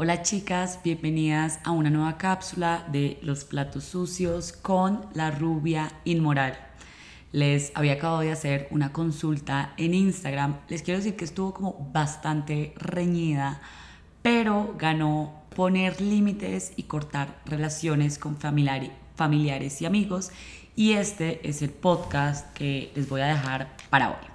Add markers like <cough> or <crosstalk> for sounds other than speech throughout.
Hola chicas, bienvenidas a una nueva cápsula de los platos sucios con la rubia inmoral. Les había acabado de hacer una consulta en Instagram. Les quiero decir que estuvo como bastante reñida, pero ganó poner límites y cortar relaciones con familiares y amigos. Y este es el podcast que les voy a dejar para hoy.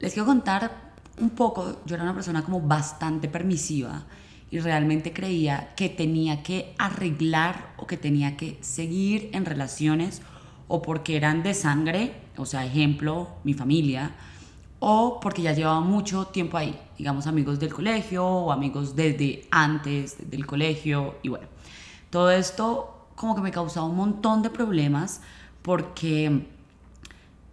Les quiero contar un poco, yo era una persona como bastante permisiva y realmente creía que tenía que arreglar o que tenía que seguir en relaciones o porque eran de sangre, o sea, ejemplo, mi familia, o porque ya llevaba mucho tiempo ahí, digamos amigos del colegio o amigos desde antes del colegio y bueno, todo esto como que me causaba un montón de problemas porque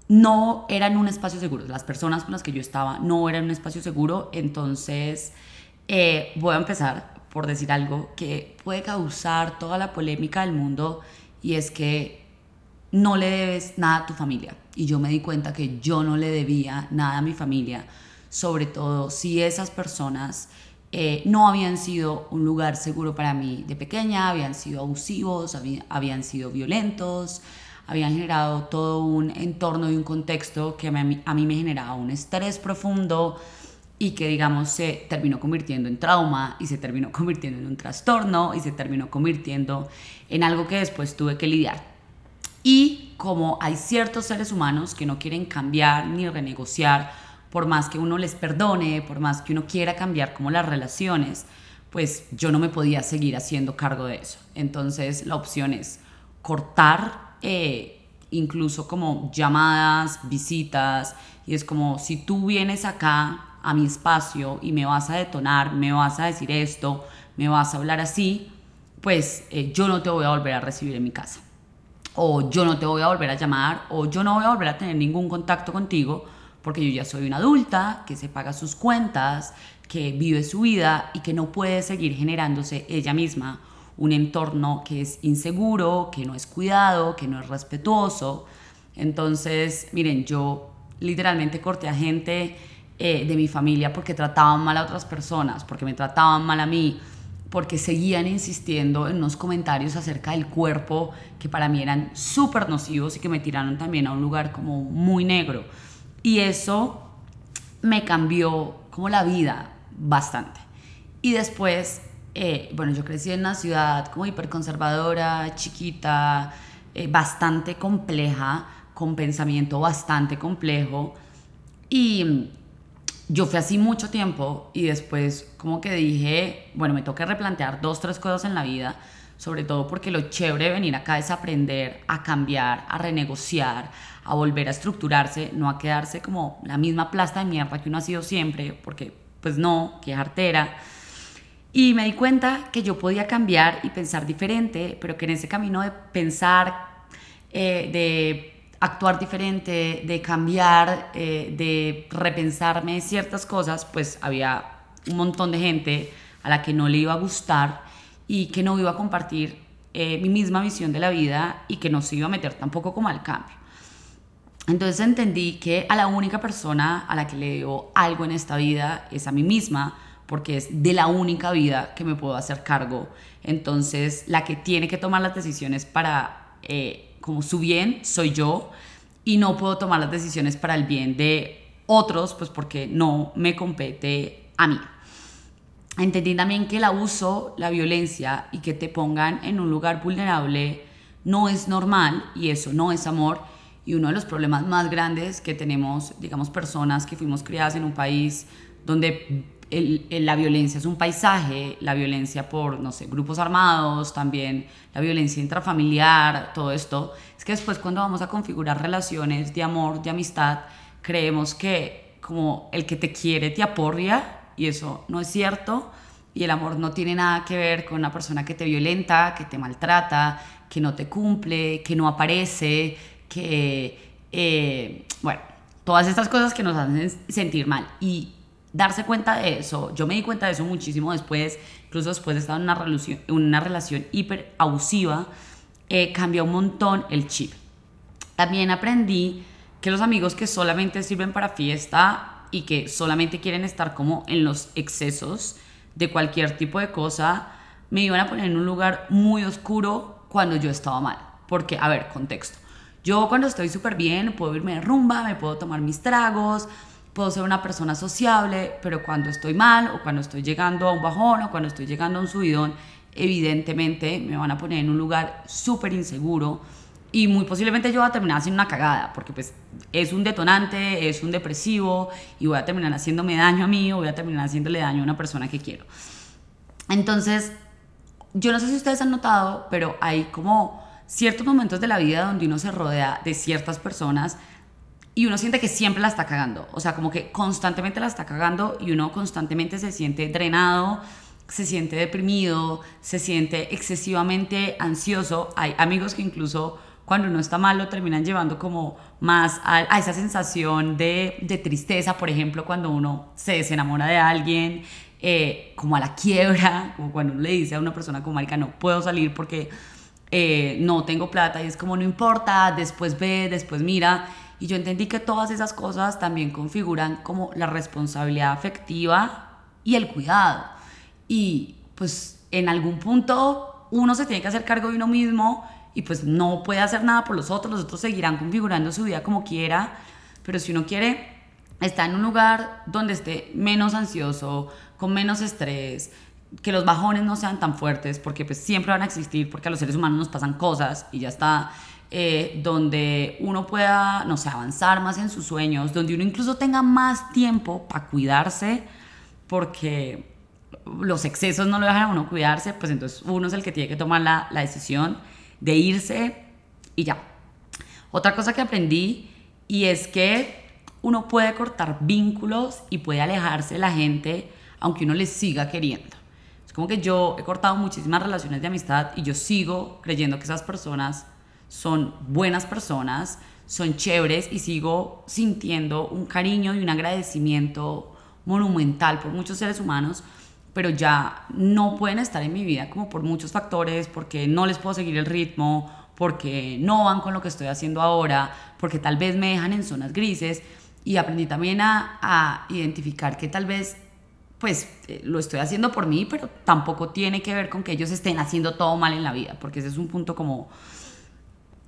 no eran un espacio seguro, las personas con las que yo estaba no eran un espacio seguro, entonces eh, voy a empezar por decir algo que puede causar toda la polémica del mundo y es que no le debes nada a tu familia. Y yo me di cuenta que yo no le debía nada a mi familia, sobre todo si esas personas eh, no habían sido un lugar seguro para mí de pequeña, habían sido abusivos, habían sido violentos, habían generado todo un entorno y un contexto que a mí, a mí me generaba un estrés profundo, y que digamos se terminó convirtiendo en trauma y se terminó <laughs> convirtiendo en un trastorno y se terminó convirtiendo en algo que después tuve que lidiar. Y como hay ciertos seres humanos que no quieren cambiar ni renegociar, por más que uno les perdone, por más que uno quiera cambiar como las relaciones, pues yo no me podía seguir haciendo cargo de eso. Entonces la opción es cortar eh, incluso como llamadas, visitas, y es como si tú vienes acá a mi espacio y me vas a detonar, me vas a decir esto, me vas a hablar así, pues eh, yo no te voy a volver a recibir en mi casa. O yo no te voy a volver a llamar, o yo no voy a volver a tener ningún contacto contigo, porque yo ya soy una adulta que se paga sus cuentas, que vive su vida y que no puede seguir generándose ella misma un entorno que es inseguro, que no es cuidado, que no es respetuoso. Entonces, miren, yo literalmente corté a gente eh, de mi familia porque trataban mal a otras personas, porque me trataban mal a mí, porque seguían insistiendo en unos comentarios acerca del cuerpo que para mí eran súper nocivos y que me tiraron también a un lugar como muy negro. Y eso me cambió como la vida bastante. Y después, eh, bueno, yo crecí en una ciudad como hiperconservadora, chiquita, eh, bastante compleja, con pensamiento bastante complejo. Y yo fui así mucho tiempo y después como que dije, bueno, me toca replantear dos, tres cosas en la vida, sobre todo porque lo chévere de venir acá es aprender a cambiar, a renegociar, a volver a estructurarse, no a quedarse como la misma plasta de mierda que uno ha sido siempre, porque pues no, que es artera. Y me di cuenta que yo podía cambiar y pensar diferente, pero que en ese camino de pensar, eh, de actuar diferente, de cambiar, eh, de repensarme ciertas cosas, pues había un montón de gente a la que no le iba a gustar y que no iba a compartir eh, mi misma visión de la vida y que no se iba a meter tampoco como al cambio. Entonces entendí que a la única persona a la que le debo algo en esta vida es a mí misma, porque es de la única vida que me puedo hacer cargo. Entonces la que tiene que tomar las decisiones para... Eh, como su bien soy yo y no puedo tomar las decisiones para el bien de otros, pues porque no me compete a mí. Entendí también que el abuso, la violencia y que te pongan en un lugar vulnerable no es normal y eso no es amor. Y uno de los problemas más grandes que tenemos, digamos, personas que fuimos criadas en un país donde la violencia es un paisaje, la violencia por, no sé, grupos armados, también la violencia intrafamiliar, todo esto, es que después cuando vamos a configurar relaciones de amor, de amistad, creemos que como el que te quiere te aporria y eso no es cierto y el amor no tiene nada que ver con una persona que te violenta, que te maltrata, que no te cumple, que no aparece, que, eh, bueno, todas estas cosas que nos hacen sentir mal. Y darse cuenta de eso, yo me di cuenta de eso muchísimo después, incluso después de estar en una relación, una relación hiper abusiva, eh, cambió un montón el chip. También aprendí que los amigos que solamente sirven para fiesta y que solamente quieren estar como en los excesos, de cualquier tipo de cosa, me iban a poner en un lugar muy oscuro cuando yo estaba mal. Porque, a ver, contexto. Yo cuando estoy súper bien puedo irme de rumba, me puedo tomar mis tragos, puedo ser una persona sociable, pero cuando estoy mal o cuando estoy llegando a un bajón o cuando estoy llegando a un subidón, evidentemente me van a poner en un lugar súper inseguro y muy posiblemente yo voy a terminar haciendo una cagada, porque pues es un detonante, es un depresivo y voy a terminar haciéndome daño a mí o voy a terminar haciéndole daño a una persona que quiero. Entonces, yo no sé si ustedes han notado, pero hay como ciertos momentos de la vida donde uno se rodea de ciertas personas y uno siente que siempre la está cagando, o sea, como que constantemente la está cagando y uno constantemente se siente drenado, se siente deprimido, se siente excesivamente ansioso. Hay amigos que incluso cuando uno está mal lo terminan llevando como más a, esa sensación de, de, tristeza, por ejemplo, cuando uno se desenamora de alguien, eh, como a la quiebra, como cuando uno le dice a una persona como marica, no puedo salir porque eh, no tengo plata y es como no importa, después ve, después mira. Y yo entendí que todas esas cosas también configuran como la responsabilidad afectiva y el cuidado. Y pues en algún punto uno se tiene que hacer cargo de uno mismo y pues no puede hacer nada por los otros, los otros seguirán configurando su vida como quiera, pero si uno quiere estar en un lugar donde esté menos ansioso, con menos estrés, que los bajones no sean tan fuertes, porque pues siempre van a existir, porque a los seres humanos nos pasan cosas y ya está, eh, donde uno pueda, no sé, avanzar más en sus sueños, donde uno incluso tenga más tiempo para cuidarse, porque los excesos no lo dejan a uno cuidarse, pues entonces uno es el que tiene que tomar la, la decisión de irse y ya. Otra cosa que aprendí y es que uno puede cortar vínculos y puede alejarse de la gente aunque uno les siga queriendo como que yo he cortado muchísimas relaciones de amistad y yo sigo creyendo que esas personas son buenas personas, son chéveres y sigo sintiendo un cariño y un agradecimiento monumental por muchos seres humanos, pero ya no pueden estar en mi vida como por muchos factores, porque no les puedo seguir el ritmo, porque no van con lo que estoy haciendo ahora, porque tal vez me dejan en zonas grises. Y aprendí también a, identificar que tal vez pues eh, lo estoy haciendo por mí, pero tampoco tiene que ver con que ellos estén haciendo todo mal en la vida, porque ese es un punto como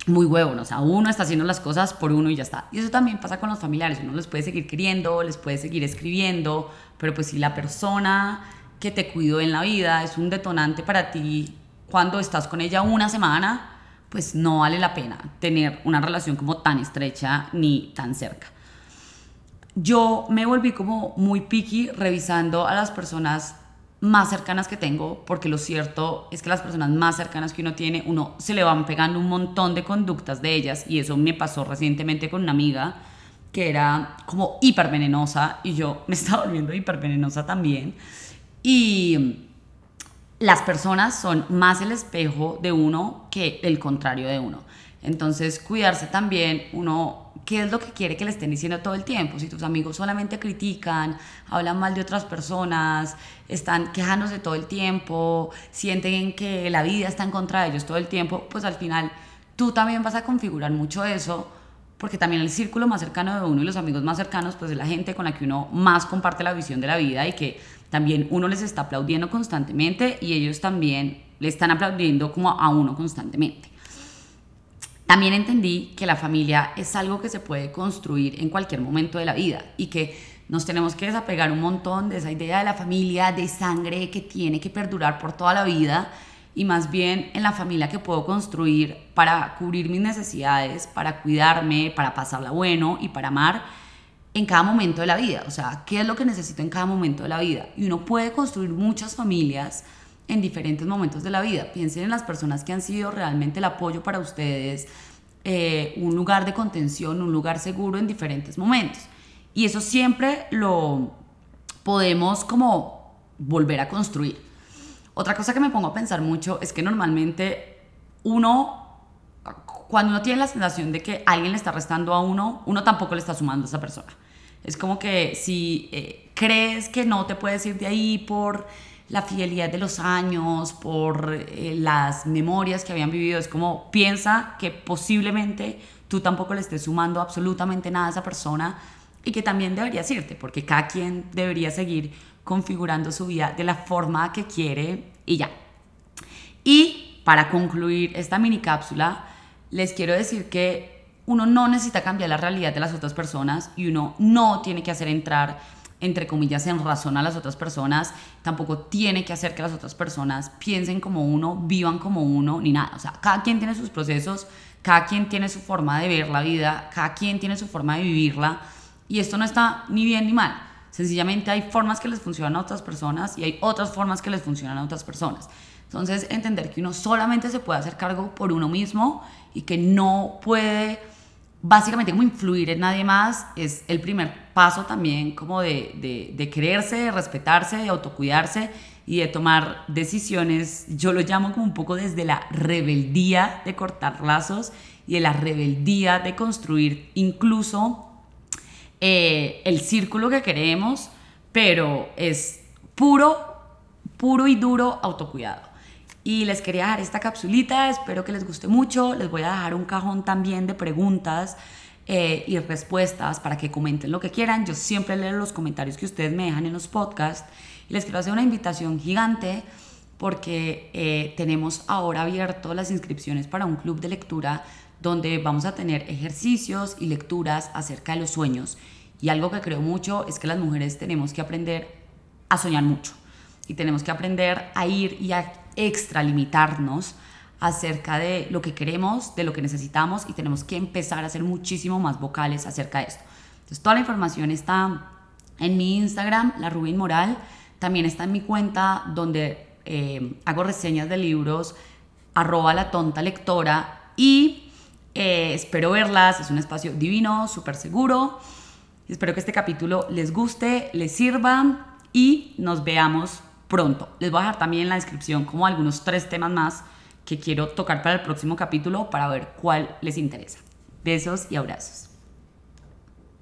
muy huevo, ¿no? o sea, uno está haciendo las cosas por uno y ya está. Y eso también pasa con los familiares, uno les puede seguir queriendo, les puede seguir escribiendo, pero pues si la persona que te cuidó en la vida es un detonante para ti cuando estás con ella una semana, pues no vale la pena tener una relación como tan estrecha ni tan cerca yo me volví como muy picky revisando a las personas más cercanas que tengo, porque lo cierto es que las personas más cercanas que uno tiene, uno se le van pegando un montón de conductas de ellas, y eso me pasó recientemente con una amiga que era como hipervenenosa, y yo <laughs> me estaba volviendo hipervenenosa también. Y las personas son más el espejo de uno que el contrario de uno. Entonces, cuidarse también, uno qué es lo que quiere que le estén diciendo todo el tiempo. Si tus amigos solamente critican, hablan mal de otras personas, están quejándose todo el tiempo, sienten que la vida está en contra de ellos todo el tiempo, pues al final tú también vas a configurar mucho eso, porque también el círculo más cercano de uno y los amigos más cercanos, pues es la gente con la que uno más comparte la visión de la vida y que también uno les está aplaudiendo constantemente y ellos también le están aplaudiendo como a uno constantemente. También entendí que la familia es algo que se puede construir en cualquier momento de la vida y que nos tenemos que desapegar un montón de esa idea de la familia de sangre que tiene que perdurar por toda la vida y más bien en la familia que puedo construir para cubrir mis necesidades, para cuidarme, para pasarla bueno y para amar en cada momento de la vida. O sea, ¿qué es lo que necesito en cada momento de la vida? Y uno puede construir muchas familias en diferentes momentos de la vida. Piensen en las personas que han sido realmente el apoyo para ustedes, eh, un lugar de contención, un lugar seguro en diferentes momentos. Y eso siempre lo podemos como volver a construir. Otra cosa que me pongo a pensar mucho es que normalmente uno, cuando uno tiene la sensación de que alguien le está restando a uno, uno tampoco le está sumando a esa persona. Es como que si eh, crees que no te puedes ir de ahí por la fidelidad de los años, por eh, las memorias que habían vivido. Es como piensa que posiblemente tú tampoco le estés sumando absolutamente nada a esa persona y que también deberías irte, porque cada quien debería seguir configurando su vida de la forma que quiere y ya. Y para concluir esta mini cápsula, les quiero decir que uno no necesita cambiar la realidad de las otras personas y uno no tiene que hacer entrar entre comillas, en razón a las otras personas, tampoco tiene que hacer que las otras personas piensen como uno, vivan como uno, ni nada. O sea, cada quien tiene sus procesos, cada quien tiene su forma de ver la vida, cada quien tiene su forma de vivirla, y esto no está ni bien ni mal. Sencillamente hay formas que les funcionan a otras personas y hay otras formas que les funcionan a otras personas. Entonces, entender que uno solamente se puede hacer cargo por uno mismo y que no puede básicamente como influir en nadie más es el primer paso también como de, de, de, quererse, de respetarse, de autocuidarse y de tomar decisiones, yo lo llamo como un poco desde la rebeldía de cortar lazos y de la rebeldía de construir incluso eh, el círculo que queremos, pero es puro, puro y duro autocuidado. Y les quería dejar esta capsulita, espero que les guste mucho. Les voy a dejar un cajón también de preguntas eh, y respuestas para que comenten lo que quieran. Yo siempre leo los comentarios que ustedes me dejan en los podcasts. Les quiero hacer una invitación gigante porque eh, tenemos ahora abierto las inscripciones para un club de lectura donde vamos a tener ejercicios y lecturas acerca de los sueños. Y algo que creo mucho es que las mujeres tenemos que aprender a soñar mucho y tenemos que aprender a ir y a extralimitarnos acerca de lo que queremos, de lo que necesitamos y tenemos que empezar a ser muchísimo más vocales acerca de esto. Entonces, toda la información está en mi Instagram, la Rubin Moral, también está en mi cuenta donde eh, hago reseñas de libros, arroba la tonta lectora y eh, espero verlas, es un espacio divino, súper seguro. Espero que este capítulo les guste, les sirva y nos veamos pronto. Les voy a dejar también en la descripción como algunos tres temas más que quiero tocar para el próximo capítulo para ver cuál les interesa. Besos y abrazos.